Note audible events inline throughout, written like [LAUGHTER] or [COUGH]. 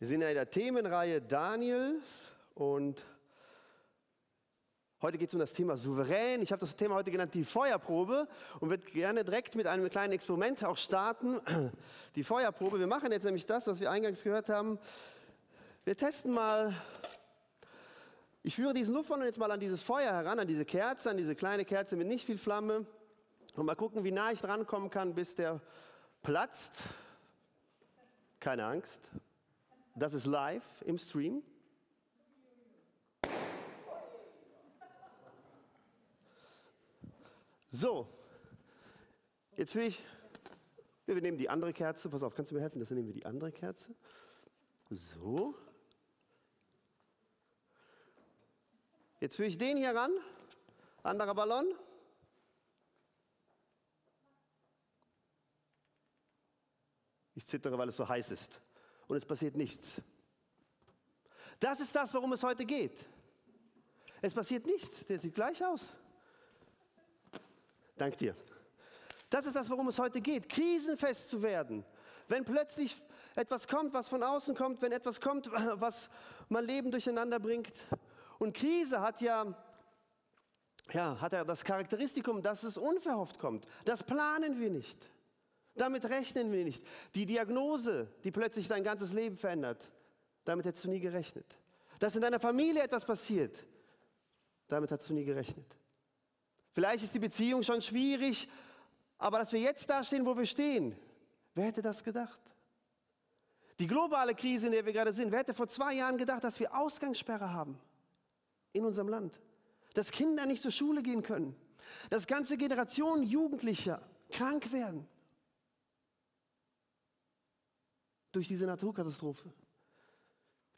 Wir sind ja in der Themenreihe Daniel und heute geht es um das Thema Souverän. Ich habe das Thema heute genannt die Feuerprobe und würde gerne direkt mit einem kleinen Experiment auch starten. [CLEARS THROAT] Die Feuerprobe. Wir machen jetzt nämlich das, was wir eingangs gehört haben. Wir testen mal. Ich führe diesen Luftballon jetzt mal an dieses Feuer heran, an diese Kerze, an diese kleine Kerze mit nicht viel Flamme und mal gucken, wie nah ich drankommen kann, bis der platzt. Keine Angst. Das ist live im Stream. So, jetzt will ich, wir nehmen die andere Kerze. Pass auf, kannst du mir helfen? Das nehmen wir die andere Kerze. So. Jetzt will ich den hier ran. Anderer Ballon. Ich zittere, weil es so heiß ist und es passiert nichts. Das ist das, worum es heute geht. Es passiert nichts. Der sieht gleich aus. Dank dir. Das ist das, worum es heute geht. Krisenfest zu werden. Wenn plötzlich etwas kommt, was von außen kommt, wenn etwas kommt, [LAUGHS] was mein Leben durcheinander bringt. Und Krise hat ja, ja, hat ja das Charakteristikum, dass es unverhofft kommt. Das planen wir nicht. Damit rechnen wir nicht. Die Diagnose, die plötzlich dein ganzes Leben verändert, damit hättest du nie gerechnet. Dass in deiner Familie etwas passiert, damit hast du nie gerechnet. Vielleicht ist die Beziehung schon schwierig, aber dass wir jetzt da stehen, wo wir stehen, wer hätte das gedacht? Die globale Krise, in der wir gerade sind, wer hätte vor zwei Jahren gedacht, dass wir Ausgangssperre haben in unserem Land? Dass Kinder nicht zur Schule gehen können, dass ganze Generationen Jugendlicher krank werden. Durch diese Naturkatastrophe.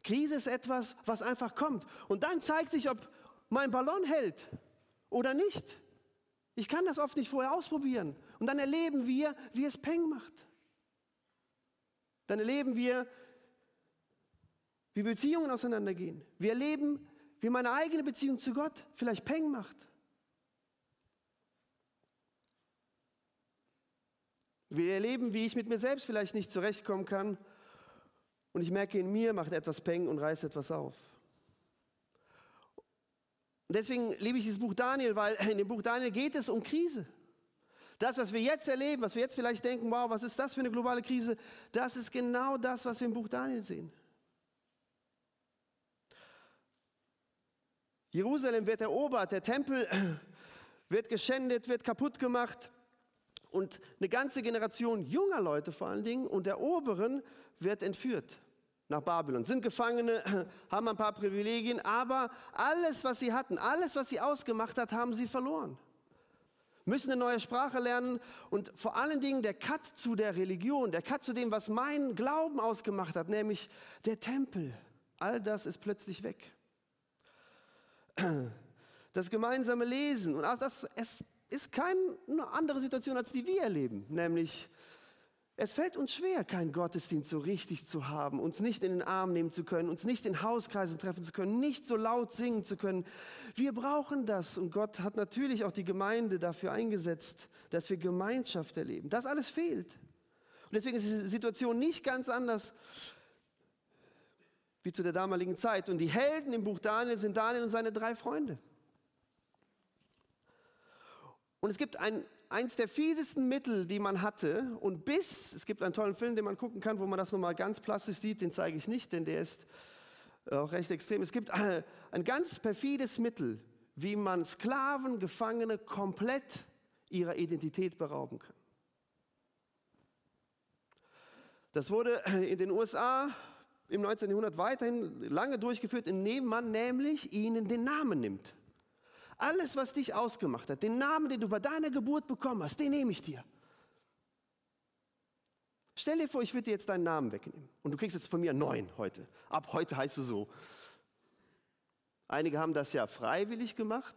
Krise ist etwas, was einfach kommt. Und dann zeigt sich, ob mein Ballon hält oder nicht. Ich kann das oft nicht vorher ausprobieren. Und dann erleben wir, wie es Peng macht. Dann erleben wir, wie Beziehungen auseinandergehen. Wir erleben, wie meine eigene Beziehung zu Gott vielleicht Peng macht. Wir erleben, wie ich mit mir selbst vielleicht nicht zurechtkommen kann. Und ich merke, in mir macht etwas Peng und reißt etwas auf. Und deswegen liebe ich dieses Buch Daniel, weil in dem Buch Daniel geht es um Krise. Das, was wir jetzt erleben, was wir jetzt vielleicht denken, wow, was ist das für eine globale Krise, das ist genau das, was wir im Buch Daniel sehen. Jerusalem wird erobert, der Tempel wird geschändet, wird kaputt gemacht. Und eine ganze Generation junger Leute vor allen Dingen und der Oberen wird entführt nach Babylon, sind Gefangene, [CLEARS THROAT] haben ein paar Privilegien, aber alles, was sie hatten, alles, was sie ausgemacht hat, haben sie verloren. Müssen eine neue Sprache lernen und vor allen Dingen der Cut zu der Religion, der Cut zu dem, was mein Glauben ausgemacht hat, nämlich der Tempel. All das ist plötzlich weg. [CLEARS THROAT] Das gemeinsame Lesen und auch das, es ist keine andere Situation, als die wir erleben. Nämlich, es fällt uns schwer, keinen Gottesdienst so richtig zu haben, uns nicht in den Arm nehmen zu können, uns nicht in Hauskreisen treffen zu können, nicht so laut singen zu können. Wir brauchen das und Gott hat natürlich auch die Gemeinde dafür eingesetzt, dass wir Gemeinschaft erleben. Das alles fehlt. Und deswegen ist die Situation nicht ganz anders wie zu der damaligen Zeit. Und die Helden im Buch Daniel sind Daniel und seine drei Freunde. Und es gibt ein, eins der fiesesten Mittel, die man hatte. Und bis, es gibt einen tollen Film, den man gucken kann, wo man das nochmal ganz plastisch sieht, den zeige ich nicht, denn der ist auch recht extrem. Es gibt ein, ein ganz perfides Mittel, wie man Sklaven, Gefangene komplett ihrer Identität berauben kann. Das wurde in den USA im 19. Jahrhundert weiterhin lange durchgeführt, indem man nämlich ihnen den Namen nimmt. Alles, was dich ausgemacht hat, den Namen, den du bei deiner Geburt bekommen hast, den nehme ich dir. Stell dir vor, ich würde dir jetzt deinen Namen wegnehmen und du kriegst jetzt von mir neun heute. Ab heute heißt du so. Einige haben das ja freiwillig gemacht,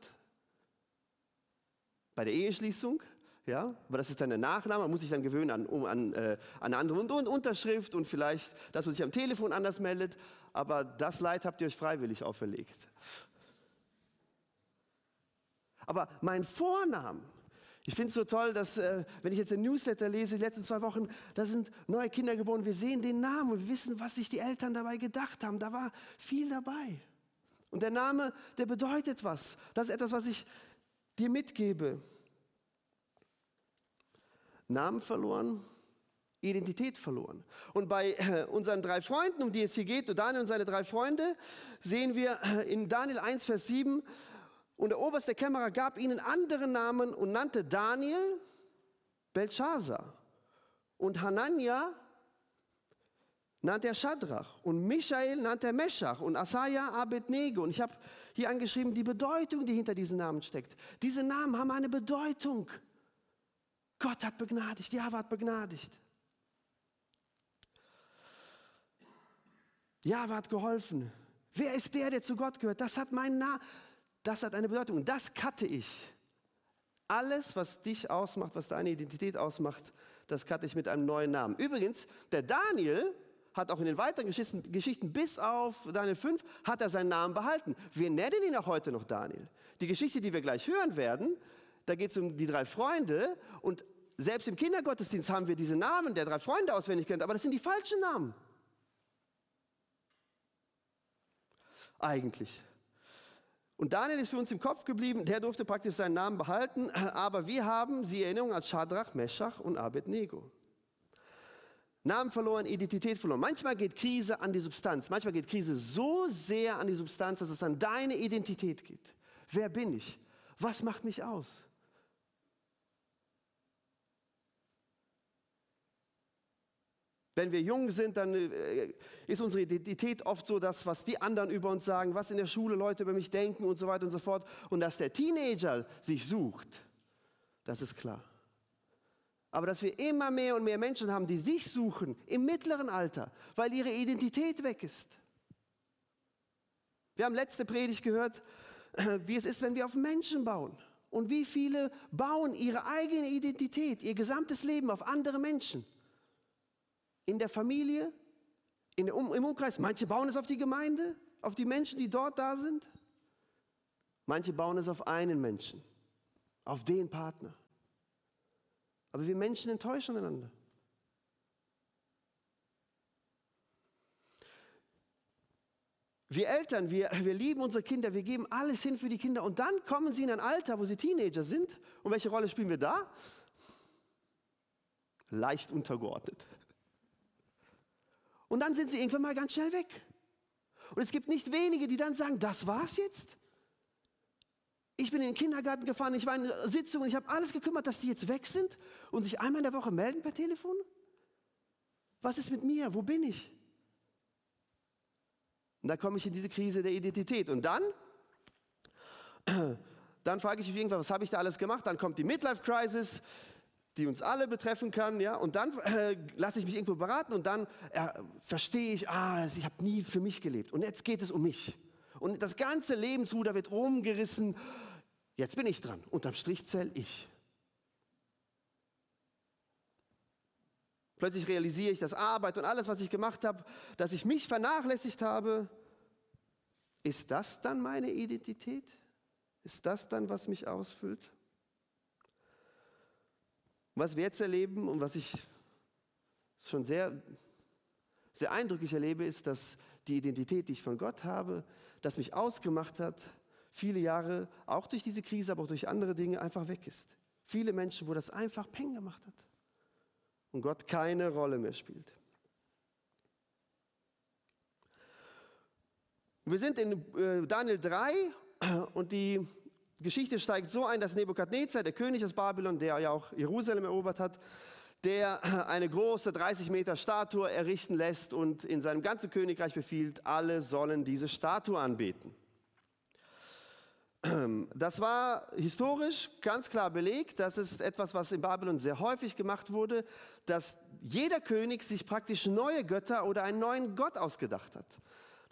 bei der Eheschließung, ja, aber das ist dann der Nachname, man muss sich dann gewöhnen an, um, an, äh, an andere Unterschrift und vielleicht, dass man sich am Telefon anders meldet, aber das Leid habt ihr euch freiwillig auferlegt. Aber mein Vornamen Ich finde es so toll, dass, äh, wenn ich jetzt den Newsletter lese, die letzten zwei Wochen, da sind neue Kinder geboren. Wir sehen den Namen und wir wissen, was sich die Eltern dabei gedacht haben. Da war viel dabei. Und der Name, der bedeutet was. Das ist etwas, was ich dir mitgebe. Namen verloren, Identität verloren. Und bei äh, unseren drei Freunden, um die es hier geht, Daniel und seine drei Freunde, sehen wir äh, in Daniel 1, Vers 7, und der oberste Kämmerer gab ihnen andere Namen und nannte Daniel Belshazzar. Und Hanania nannte er Shadrach. Und Michael nannte er Meschach. Und Asaja Abednego. Und ich habe hier angeschrieben, die Bedeutung, die hinter diesen Namen steckt. Diese Namen haben eine Bedeutung. Gott hat begnadigt, Jahwe hat begnadigt. Jahwe hat geholfen. Wer ist der, der zu Gott gehört? Das hat meinen Namen. Das hat eine Bedeutung und das cutte ich. Alles, was dich ausmacht, was deine Identität ausmacht, das cutte ich mit einem neuen Namen. Übrigens, der Daniel hat auch in den weiteren Geschichten, Geschichten bis auf Daniel 5, hat er seinen Namen behalten. Wir nennen ihn auch heute noch Daniel. Die Geschichte, die wir gleich hören werden, da geht es um die drei Freunde und selbst im Kindergottesdienst haben wir diese Namen der drei Freunde auswendig gelernt, aber das sind die falschen Namen. Eigentlich. Und Daniel ist für uns im Kopf geblieben, der durfte praktisch seinen Namen behalten, aber wir haben sie Erinnerung als Shadrach, Meshach und Abednego. Namen verloren, Identität verloren. Manchmal geht Krise an die Substanz. Manchmal geht Krise so sehr an die Substanz, dass es an deine Identität geht. Wer bin ich? Was macht mich aus? Wenn wir jung sind, dann äh, ist unsere Identität oft so das, was die anderen über uns sagen, was in der Schule Leute über mich denken und so weiter und so fort. Und dass der Teenager sich sucht, das ist klar. Aber dass wir immer mehr und mehr Menschen haben, die sich suchen im mittleren Alter, weil ihre Identität weg ist. Wir haben letzte Predigt gehört, [CLEARS THROAT] wie es ist, wenn wir auf Menschen bauen. Und wie viele bauen ihre eigene Identität, ihr gesamtes Leben auf andere Menschen in der Familie, in der um im Umkreis. Manche bauen es auf die Gemeinde, auf die Menschen, die dort da sind. Manche bauen es auf einen Menschen, auf den Partner. Aber wir Menschen enttäuschen einander. Wir Eltern, wir, wir lieben unsere Kinder, wir geben alles hin für die Kinder und dann kommen sie in ein Alter, wo sie Teenager sind. Und welche Rolle spielen wir da? Leicht untergeordnet. Und dann sind sie irgendwann mal ganz schnell weg. Und es gibt nicht wenige, die dann sagen, das war's jetzt? Ich bin in den Kindergarten gefahren, ich war in der Sitzung und ich habe alles gekümmert, dass die jetzt weg sind und sich einmal in der Woche melden per Telefon? Was ist mit mir? Wo bin ich? Und da komme ich in diese Krise der Identität. Und dann, [CLEARS THROAT] dann frage ich mich irgendwann, was habe ich da alles gemacht? Dann kommt die Midlife-Crisis die uns alle betreffen kann, ja, und dann äh, lasse ich mich irgendwo beraten und dann äh, verstehe ich, ah, ich habe nie für mich gelebt und jetzt geht es um mich. Und das ganze Lebensruder wird rumgerissen. Jetzt bin ich dran. Unterm Strich zähle ich. Plötzlich realisiere ich, dass Arbeit und alles, was ich gemacht habe, dass ich mich vernachlässigt habe. Ist das dann meine Identität? Ist das dann, was mich ausfüllt? Was wir jetzt erleben und was ich schon sehr, sehr eindrücklich erlebe, ist, dass die Identität, die ich von Gott habe, das mich ausgemacht hat, viele Jahre, auch durch diese Krise, aber auch durch andere Dinge, einfach weg ist. Viele Menschen, wo das einfach Peng gemacht hat und Gott keine Rolle mehr spielt. Wir sind in äh, Daniel 3 und die Geschichte steigt so ein, dass Nebukadnezar, der König aus Babylon, der ja auch Jerusalem erobert hat, der eine große 30 Meter Statue errichten lässt und in seinem ganzen Königreich befiehlt, alle sollen diese Statue anbeten. Das war historisch ganz klar belegt. Das ist etwas, was in Babylon sehr häufig gemacht wurde, dass jeder König sich praktisch neue Götter oder einen neuen Gott ausgedacht hat.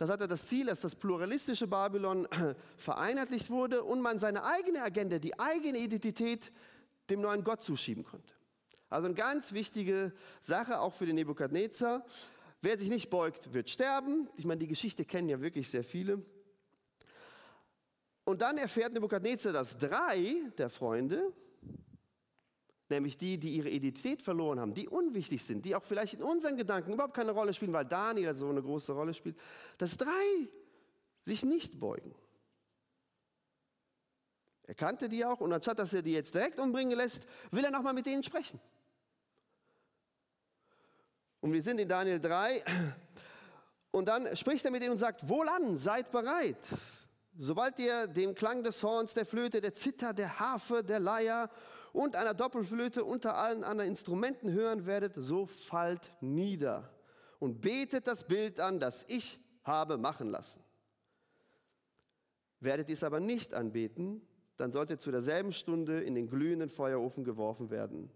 Das hatte das Ziel, dass das pluralistische Babylon [CLEARS THROAT] vereinheitlicht wurde und man seine eigene Agenda, die eigene Identität dem neuen Gott zuschieben konnte. Also eine ganz wichtige Sache auch für den Nebukadnezar. Wer sich nicht beugt, wird sterben. Ich meine, die Geschichte kennen ja wirklich sehr viele. Und dann erfährt Nebukadnezar, dass drei der Freunde nämlich die, die ihre Identität verloren haben, die unwichtig sind, die auch vielleicht in unseren Gedanken überhaupt keine Rolle spielen, weil Daniel so eine große Rolle spielt, dass drei sich nicht beugen. Er kannte die auch und anstatt dass er die jetzt direkt umbringen lässt, will er nochmal mit denen sprechen. Und wir sind in Daniel 3 und dann spricht er mit ihnen und sagt, wohlan, seid bereit. Sobald ihr den Klang des Horns, der Flöte, der Zither, der Harfe, der Leier und einer Doppelflöte unter allen anderen Instrumenten hören werdet, so fallt nieder und betet das Bild an, das ich habe machen lassen. Werdet ihr es aber nicht anbeten, dann sollt ihr zu derselben Stunde in den glühenden Feuerofen geworfen werden.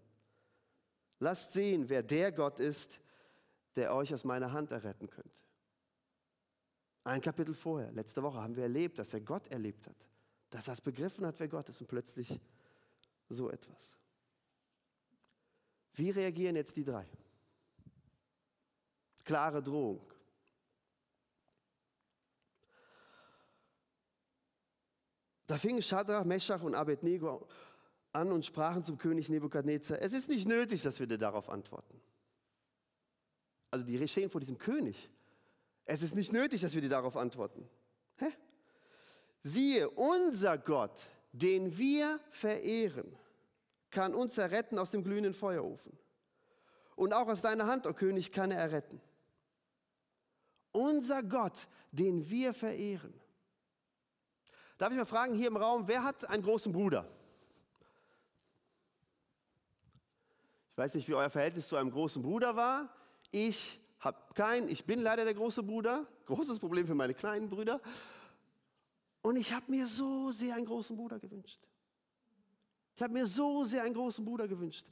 Lasst sehen, wer der Gott ist, der euch aus meiner Hand erretten könnte. Ein Kapitel vorher, letzte Woche, haben wir erlebt, dass er Gott erlebt hat, dass er es begriffen hat, wer Gott ist und plötzlich so etwas. Wie reagieren jetzt die drei? Klare Drohung. Da fingen Shadrach, Meshach und Abednego an und sprachen zum König Nebukadnezar, es ist nicht nötig, dass wir dir darauf antworten. Also die stehen vor diesem König. Es ist nicht nötig, dass wir dir darauf antworten. Hä? Siehe, unser Gott, den wir verehren, kann uns erretten aus dem glühenden Feuerofen. Und auch aus deiner Hand, o oh König, kann er erretten. Unser Gott, den wir verehren. Darf ich mal fragen, hier im Raum, wer hat einen großen Bruder? Ich weiß nicht, wie euer Verhältnis zu einem großen Bruder war. Ich habe keinen, ich bin leider der große Bruder. Großes Problem für meine kleinen Brüder. Und ich habe mir so sehr einen großen Bruder gewünscht. Ich habe mir so sehr einen großen Bruder gewünscht.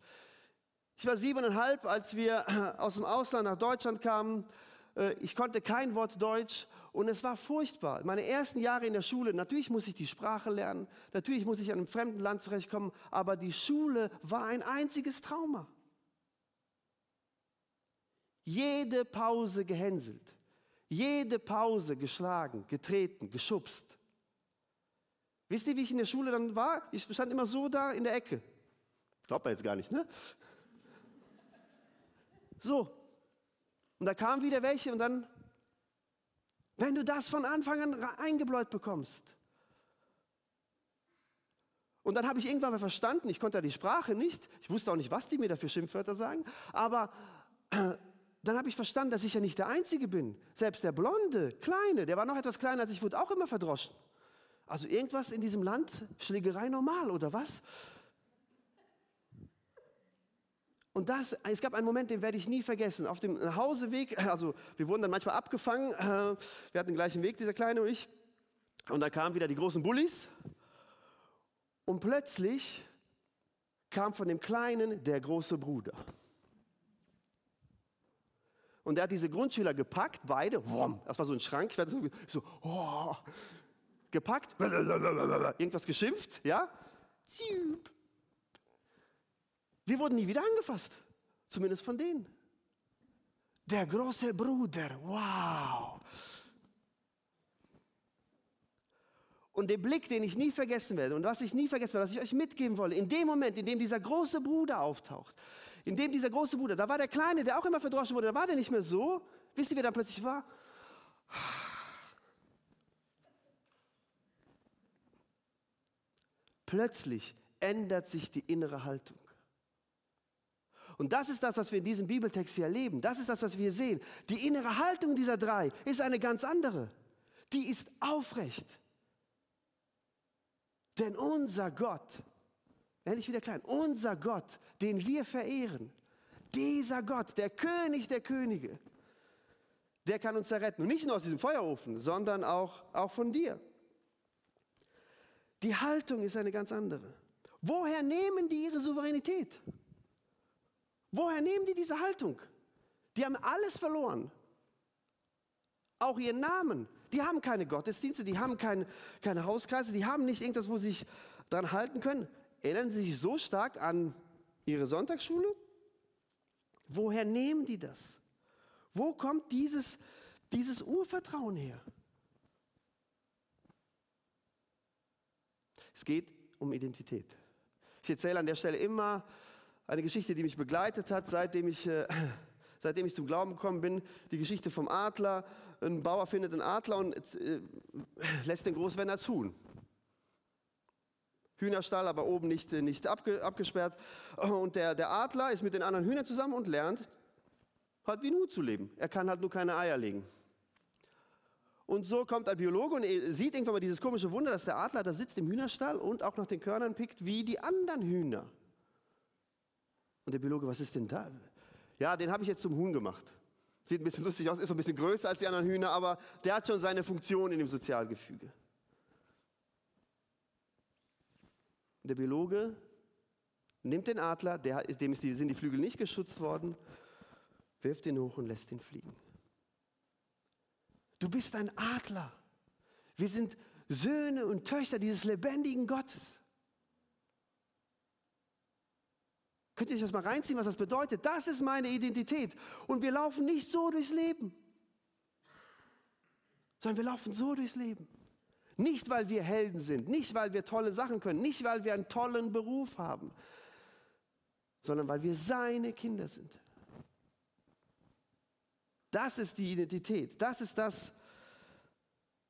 Ich war siebeneinhalb, als wir [CLEARS THROAT] aus dem Ausland nach Deutschland kamen. Äh, ich konnte kein Wort Deutsch und es war furchtbar. Meine ersten Jahre in der Schule, natürlich muss ich die Sprache lernen, natürlich muss ich in einem fremden Land zurechtkommen, aber die Schule war ein einziges Trauma. Jede Pause gehänselt, jede Pause geschlagen, getreten, geschubst. Wisst ihr, wie ich in der Schule dann war? Ich stand immer so da in der Ecke. Glaubt man jetzt gar nicht, ne? So. Und da kamen wieder welche und dann wenn du das von Anfang an eingebläut bekommst. Und dann habe ich irgendwann mal verstanden, ich konnte ja die Sprache nicht, ich wusste auch nicht, was die mir dafür Schimpfwörter sagen, aber [CLEARS THROAT] dann habe ich verstanden, dass ich ja nicht der Einzige bin. Selbst der Blonde, Kleine, der war noch etwas kleiner als ich, wurde auch immer verdroschen. Also irgendwas in diesem Land, Schlägerei normal oder was? Und das, es gab einen Moment, den werde ich nie vergessen. Auf dem Nachhauseweg, [LAUGHS] also wir wurden dann manchmal abgefangen, äh, wir hatten den gleichen Weg, dieser Kleine und ich. Und da kamen wieder die großen Bullis. Und plötzlich kam von dem Kleinen der große Bruder. Und er hat diese Grundschüler gepackt, beide, wumm, das war so ein Schrank, ich so, so oh, gepackt, irgendwas geschimpft, ja, wir wurden nie wieder angefasst, zumindest von denen. Der große Bruder, wow. Und der Blick, den ich nie vergessen werde und was ich nie vergessen werde, was ich euch mitgeben wolle, in dem Moment, in dem dieser große Bruder auftaucht, in dem dieser große Bruder, da war der Kleine, der auch immer verdroschen wurde, da war der nicht mehr so. Wisst ihr, wer da plötzlich war? Plötzlich ändert sich die innere Haltung. Und das ist das, was wir in diesem Bibeltext hier erleben. Das ist das, was wir sehen. Die innere Haltung dieser drei ist eine ganz andere. Die ist aufrecht. Denn unser Gott, endlich wieder klein, unser Gott, den wir verehren, dieser Gott, der König der Könige, der kann uns erretten. Und nicht nur aus diesem Feuerofen, sondern auch, auch von dir. Die Haltung ist eine ganz andere. Woher nehmen die ihre Souveränität? Woher nehmen die diese Haltung? Die haben alles verloren. Auch ihren Namen. Die haben keine Gottesdienste, die haben kein, keine Hauskreise, die haben nicht irgendwas, wo sie sich dran halten können. Erinnern sie sich so stark an ihre Sonntagsschule? Woher nehmen die das? Wo kommt dieses, dieses Urvertrauen her? Es geht um Identität. Ich erzähle an der Stelle immer eine Geschichte, die mich begleitet hat, seitdem ich, äh, [CLEARS THROAT] seitdem ich zum Glauben gekommen bin. Die Geschichte vom Adler. Ein Bauer findet einen Adler und äh, [CLEARS THROAT] lässt den groß werden als Huhn. Hühnerstall, aber oben nicht, äh, nicht abge, abgesperrt. [CLEARS THROAT] Und der, der Adler ist mit den anderen Hühnern zusammen und lernt, halt wie ein Huhn zu leben. Er kann halt nur keine Eier legen. Und so kommt ein Biologe und sieht irgendwann mal dieses komische Wunder, dass der Adler da sitzt im Hühnerstall und auch nach den Körnern pickt wie die anderen Hühner. Und der Biologe, was ist denn da? Ja, den habe ich jetzt zum Huhn gemacht. Sieht ein bisschen lustig aus, ist ein bisschen größer als die anderen Hühner, aber der hat schon seine Funktion in dem Sozialgefüge. Der Biologe nimmt den Adler, dem sind die Flügel nicht geschützt worden, wirft ihn hoch und lässt ihn fliegen. Du bist ein Adler. Wir sind Söhne und Töchter dieses lebendigen Gottes. Könnt ihr euch das mal reinziehen, was das bedeutet? Das ist meine Identität. Und wir laufen nicht so durchs Leben, sondern wir laufen so durchs Leben. Nicht, weil wir Helden sind, nicht, weil wir tolle Sachen können, nicht, weil wir einen tollen Beruf haben, sondern weil wir seine Kinder sind. Das ist die Identität, das ist das,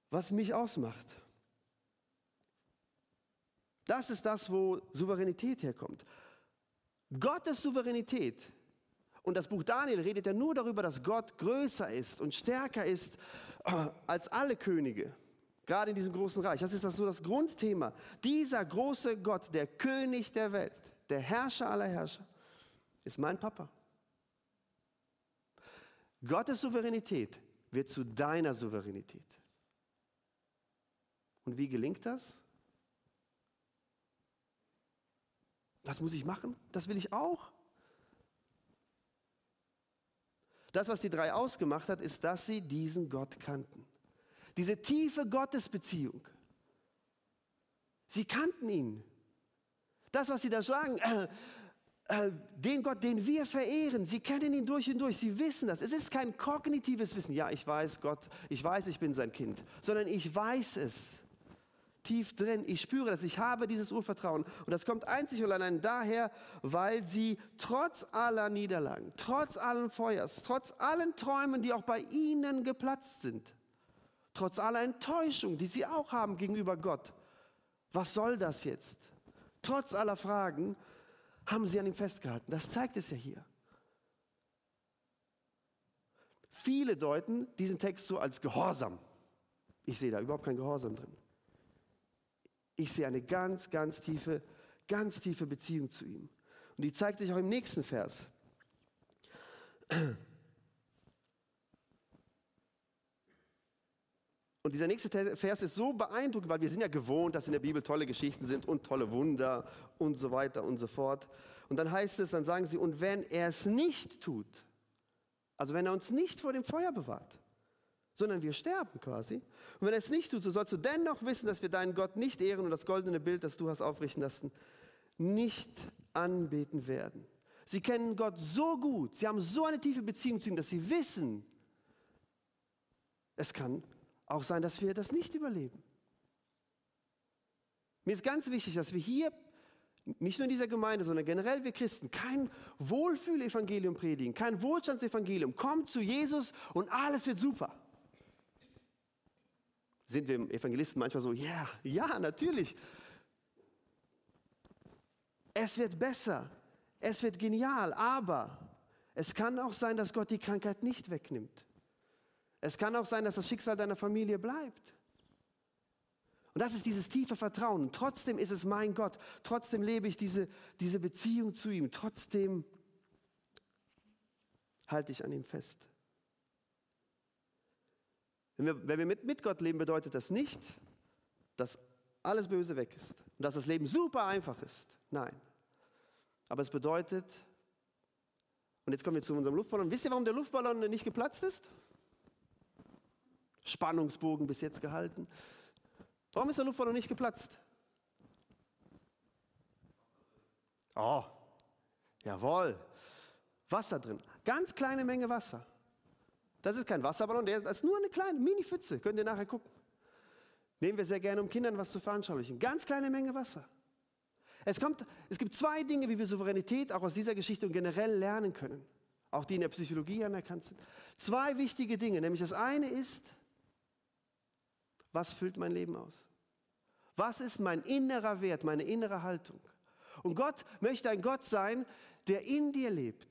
was mich ausmacht. Das ist das, wo Souveränität herkommt. Gottes Souveränität. Und das Buch Daniel redet ja nur darüber, dass Gott größer ist und stärker ist äh, als alle Könige. Gerade in diesem großen Reich. Das ist das so das Grundthema. Dieser große Gott, der König der Welt, der Herrscher aller Herrscher, ist mein Papa. Gottes Souveränität wird zu deiner Souveränität. Und wie gelingt das? Was muss ich machen? Das will ich auch. Das, was die drei ausgemacht hat, ist, dass sie diesen Gott kannten. Diese tiefe Gottesbeziehung. Sie kannten ihn. Das, was sie da sagen, äh, äh, den Gott, den wir verehren, sie kennen ihn durch und durch, sie wissen das. Es ist kein kognitives Wissen, ja, ich weiß Gott, ich weiß, ich bin sein Kind, sondern ich weiß es tief drin. Ich spüre das, ich habe dieses Urvertrauen. Und das kommt einzig und allein daher, weil sie trotz aller Niederlagen, trotz allen Feuers, trotz allen Träumen, die auch bei ihnen geplatzt sind, trotz aller Enttäuschung, die sie auch haben gegenüber Gott. Was soll das jetzt? Trotz aller Fragen haben sie an ihm festgehalten. Das zeigt es ja hier. Viele deuten diesen Text so als Gehorsam. Ich sehe da überhaupt kein Gehorsam drin. Ich sehe eine ganz, ganz tiefe, ganz tiefe Beziehung zu ihm. Und die zeigt sich auch im nächsten Vers. Und dieser nächste Vers ist so beeindruckend, weil wir sind ja gewohnt, dass in der Bibel tolle Geschichten sind und tolle Wunder und so weiter und so fort. Und dann heißt es, dann sagen sie, und wenn er es nicht tut, also wenn er uns nicht vor dem Feuer bewahrt, sondern wir sterben quasi. Und wenn er es nicht tut, so sollst du dennoch wissen, dass wir deinen Gott nicht ehren und das goldene Bild, das du hast aufrichten lassen, nicht anbeten werden. Sie kennen Gott so gut, sie haben so eine tiefe Beziehung zu ihm, dass sie wissen, es kann auch sein, dass wir das nicht überleben. Mir ist ganz wichtig, dass wir hier, nicht nur in dieser Gemeinde, sondern generell wir Christen, kein Wohlfühlevangelium predigen, kein Wohlstandsevangelium. Kommt zu Jesus und alles wird super. Sind wir Evangelisten manchmal so, ja, yeah, ja, natürlich. Es wird besser, es wird genial, aber es kann auch sein, dass Gott die Krankheit nicht wegnimmt. Es kann auch sein, dass das Schicksal deiner Familie bleibt. Und das ist dieses tiefe Vertrauen. Trotzdem ist es mein Gott. Trotzdem lebe ich diese, diese Beziehung zu ihm. Trotzdem halte ich an ihm fest. Wenn wir, wenn wir mit, mit Gott leben, bedeutet das nicht, dass alles Böse weg ist und dass das Leben super einfach ist. Nein. Aber es bedeutet, und jetzt kommen wir zu unserem Luftballon. Wisst ihr, warum der Luftballon nicht geplatzt ist? Spannungsbogen bis jetzt gehalten. Warum ist der Luftballon nicht geplatzt? Oh, jawohl. Wasser drin. Ganz kleine Menge Wasser. Das ist kein Wasserballon, der ist nur eine kleine Mini-Pfütze. Könnt ihr nachher gucken. Nehmen wir sehr gerne, um Kindern was zu veranschaulichen. Ganz kleine Menge Wasser. Es, kommt, es gibt zwei Dinge, wie wir Souveränität auch aus dieser Geschichte und generell lernen können, auch die in der Psychologie anerkannt sind. Zwei wichtige Dinge, nämlich das eine ist, was füllt mein Leben aus? Was ist mein innerer Wert, meine innere Haltung? Und Gott möchte ein Gott sein, der in dir lebt,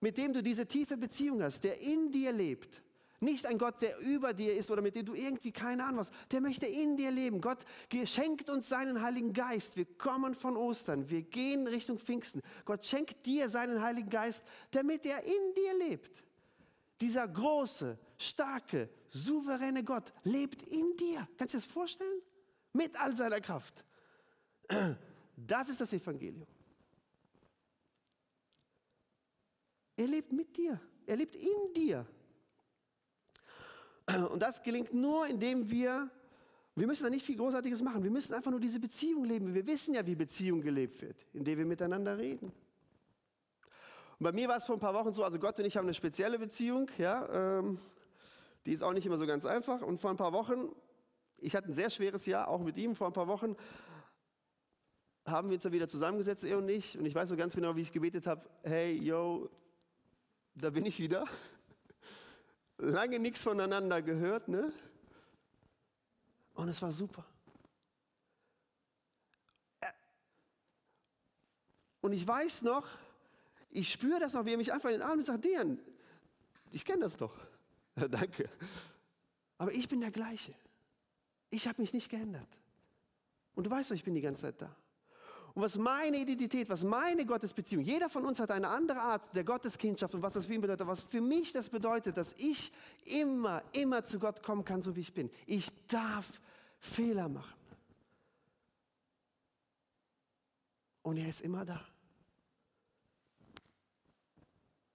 mit dem du diese tiefe Beziehung hast, der in dir lebt. Nicht ein Gott, der über dir ist oder mit dem du irgendwie keine Ahnung hast. Der möchte in dir leben. Gott schenkt uns seinen Heiligen Geist. Wir kommen von Ostern. Wir gehen Richtung Pfingsten. Gott schenkt dir seinen Heiligen Geist, damit er in dir lebt. Dieser große, starke, souveräne Gott lebt in dir. Kannst du dir das vorstellen? Mit all seiner Kraft. Das ist das Evangelium. Er lebt mit dir. Er lebt in dir. Und das gelingt nur, indem wir, wir müssen da nicht viel Großartiges machen, wir müssen einfach nur diese Beziehung leben. Wir wissen ja, wie Beziehung gelebt wird, indem wir miteinander reden. Und bei mir war es vor ein paar Wochen so, also Gott und ich haben eine spezielle Beziehung, ja, ähm, die ist auch nicht immer so ganz einfach. Und vor ein paar Wochen, ich hatte ein sehr schweres Jahr, auch mit ihm, vor ein paar Wochen haben wir uns dann wieder zusammengesetzt, er und ich, und ich weiß so ganz genau, wie ich gebetet habe, hey, yo, da bin ich wieder [LAUGHS] lange nichts voneinander gehört, ne? Und es war super. Und ich weiß noch, ich spüre das noch, wie er mich einfach in den Arm und sagt, Dian, ich kenne das doch. [LAUGHS] Danke. Aber ich bin der gleiche. Ich habe mich nicht geändert. Und du weißt doch, ich bin die ganze Zeit da. Und was meine Identität, was meine Gottesbeziehung, jeder von uns hat eine andere Art der Gotteskindschaft und was das für ihn bedeutet. Was für mich das bedeutet, dass ich immer, immer zu Gott kommen kann, so wie ich bin. Ich darf Fehler machen. Und er ist immer da.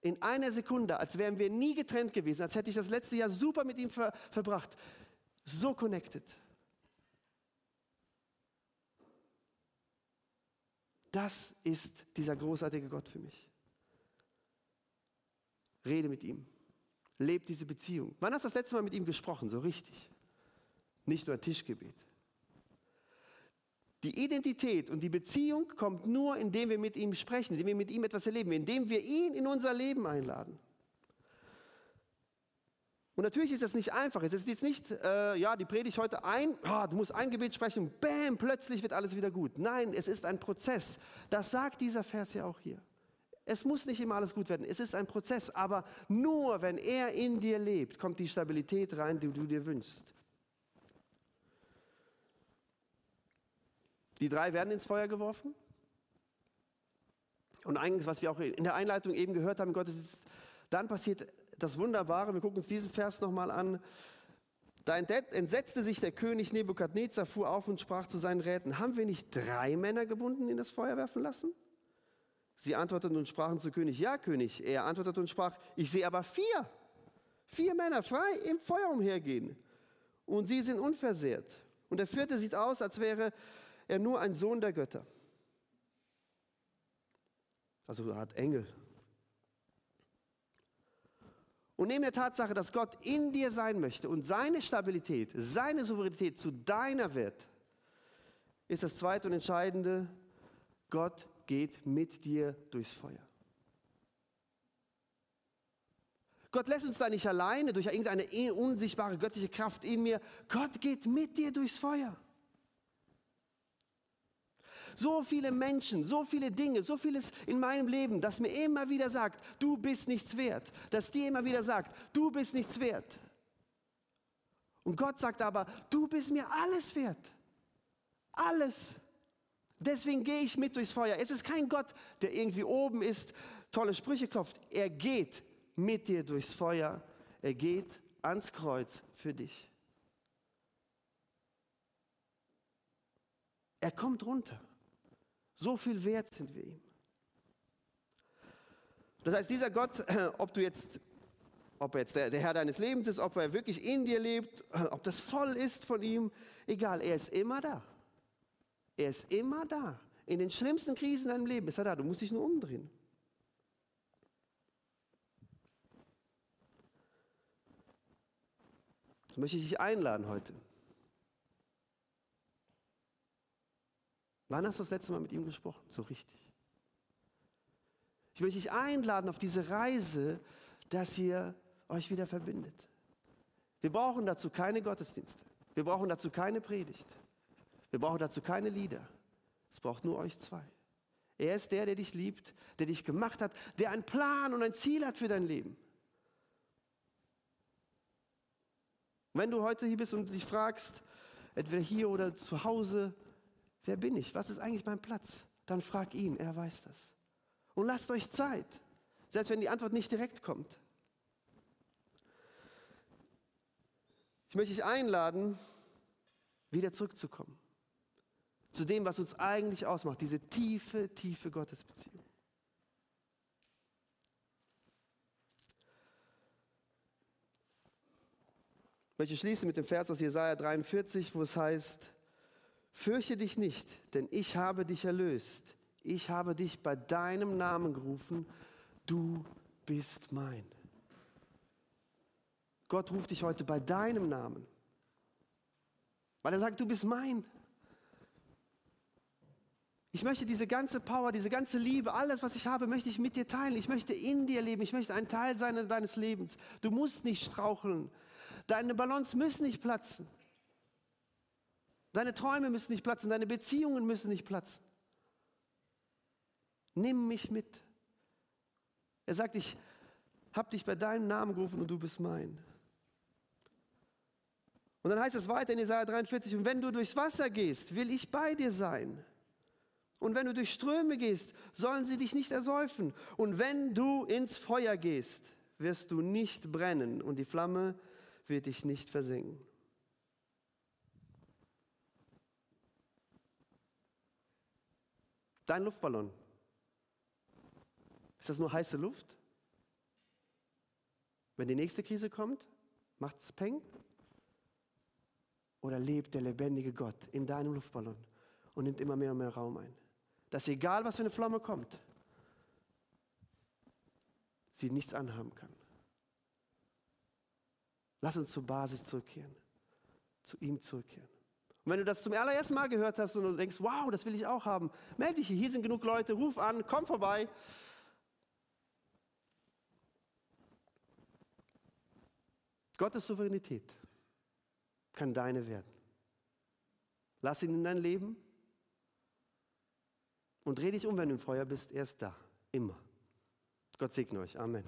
In einer Sekunde, als wären wir nie getrennt gewesen, als hätte ich das letzte Jahr super mit ihm ver verbracht. So connected. Das ist dieser großartige Gott für mich. Rede mit ihm. Lebe diese Beziehung. Wann hast du das letzte Mal mit ihm gesprochen? So richtig. Nicht nur ein Tischgebet. Die Identität und die Beziehung kommt nur, indem wir mit ihm sprechen, indem wir mit ihm etwas erleben, indem wir ihn in unser Leben einladen. Und natürlich ist das nicht einfach. Es ist jetzt nicht, äh, ja, die predige heute ein, oh, du musst ein Gebet sprechen, bam, plötzlich wird alles wieder gut. Nein, es ist ein Prozess. Das sagt dieser Vers ja auch hier. Es muss nicht immer alles gut werden. Es ist ein Prozess, aber nur wenn er in dir lebt, kommt die Stabilität rein, die du dir wünschst. Die drei werden ins Feuer geworfen. Und eigentlich, was wir auch in der Einleitung eben gehört haben, Gottes ist, dann passiert das Wunderbare, wir gucken uns diesen Vers nochmal an. Da entsetzte sich der König Nebukadnezar, fuhr auf und sprach zu seinen Räten, haben wir nicht drei Männer gebunden in das Feuer werfen lassen? Sie antworteten und sprachen zu König, ja König. Er antwortete und sprach, ich sehe aber vier, vier Männer frei im Feuer umhergehen und sie sind unversehrt. Und der vierte sieht aus, als wäre er nur ein Sohn der Götter. Also eine Art Engel, und neben der Tatsache, dass Gott in dir sein möchte und seine Stabilität, seine Souveränität zu deiner wird, ist das zweite und entscheidende, Gott geht mit dir durchs Feuer. Gott lässt uns da nicht alleine durch irgendeine unsichtbare göttliche Kraft in mir. Gott geht mit dir durchs Feuer. So viele Menschen, so viele Dinge, so vieles in meinem Leben, das mir immer wieder sagt, du bist nichts wert. Das dir immer wieder sagt, du bist nichts wert. Und Gott sagt aber, du bist mir alles wert. Alles. Deswegen gehe ich mit durchs Feuer. Es ist kein Gott, der irgendwie oben ist, tolle Sprüche klopft. Er geht mit dir durchs Feuer. Er geht ans Kreuz für dich. Er kommt runter. So viel wert sind wir ihm. Das heißt, dieser Gott, ob du jetzt, ob er jetzt der, der Herr deines Lebens ist, ob er wirklich in dir lebt, ob das voll ist von ihm, egal, er ist immer da. Er ist immer da. In den schlimmsten Krisen in deinem Leben ist er da. Du musst dich nur umdrehen. So möchte ich dich einladen heute. Wann hast du das letzte Mal mit ihm gesprochen? So richtig. Ich möchte dich einladen auf diese Reise, dass ihr euch wieder verbindet. Wir brauchen dazu keine Gottesdienste. Wir brauchen dazu keine Predigt. Wir brauchen dazu keine Lieder. Es braucht nur euch zwei. Er ist der, der dich liebt, der dich gemacht hat, der einen Plan und ein Ziel hat für dein Leben. wenn du heute hier bist und dich fragst, entweder hier oder zu Hause, wer bin ich? Was ist eigentlich mein Platz? Dann frag ihn, er weiß das. Und lasst euch Zeit, selbst wenn die Antwort nicht direkt kommt. Ich möchte dich einladen, wieder zurückzukommen zu dem, was uns eigentlich ausmacht, diese tiefe, tiefe Gottesbeziehung. Ich möchte schließen mit dem Vers aus Jesaja 43, wo es heißt: Fürchte dich nicht, denn ich habe dich erlöst. Ich habe dich bei deinem Namen gerufen. Du bist mein. Gott ruft dich heute bei deinem Namen, weil er sagt, du bist mein. Ich möchte diese ganze Power, diese ganze Liebe, alles, was ich habe, möchte ich mit dir teilen. Ich möchte in dir leben. Ich möchte ein Teil sein deines Lebens. Du musst nicht straucheln. Deine Ballons müssen nicht platzen. Deine Träume müssen nicht platzen. Deine Beziehungen müssen nicht platzen. Nimm mich mit. Er sagt, ich habe dich bei deinem Namen gerufen und du bist mein. Und dann heißt es weiter in Jesaja 43, und wenn du durchs Wasser gehst, will ich bei dir sein. Und wenn du durch Ströme gehst, sollen sie dich nicht ersäufen. Und wenn du ins Feuer gehst, wirst du nicht brennen und die Flamme wird dich nicht versenken. Dein Luftballon. Ist das nur heiße Luft? Wenn die nächste Krise kommt, macht es Peng? Oder lebt der lebendige Gott in deinem Luftballon und nimmt immer mehr und mehr Raum ein? dass egal was für eine Flamme kommt, sie nichts anhaben kann. Lass uns zur Basis zurückkehren, zu ihm zurückkehren. Und wenn du das zum allerersten Mal gehört hast und du denkst, wow, das will ich auch haben, melde dich hier, hier sind genug Leute, ruf an, komm vorbei. Gottes Souveränität kann deine werden. Lass ihn in dein Leben und dreh dich um, wenn du im Feuer bist. Er ist da. Immer. Gott segne euch. Amen.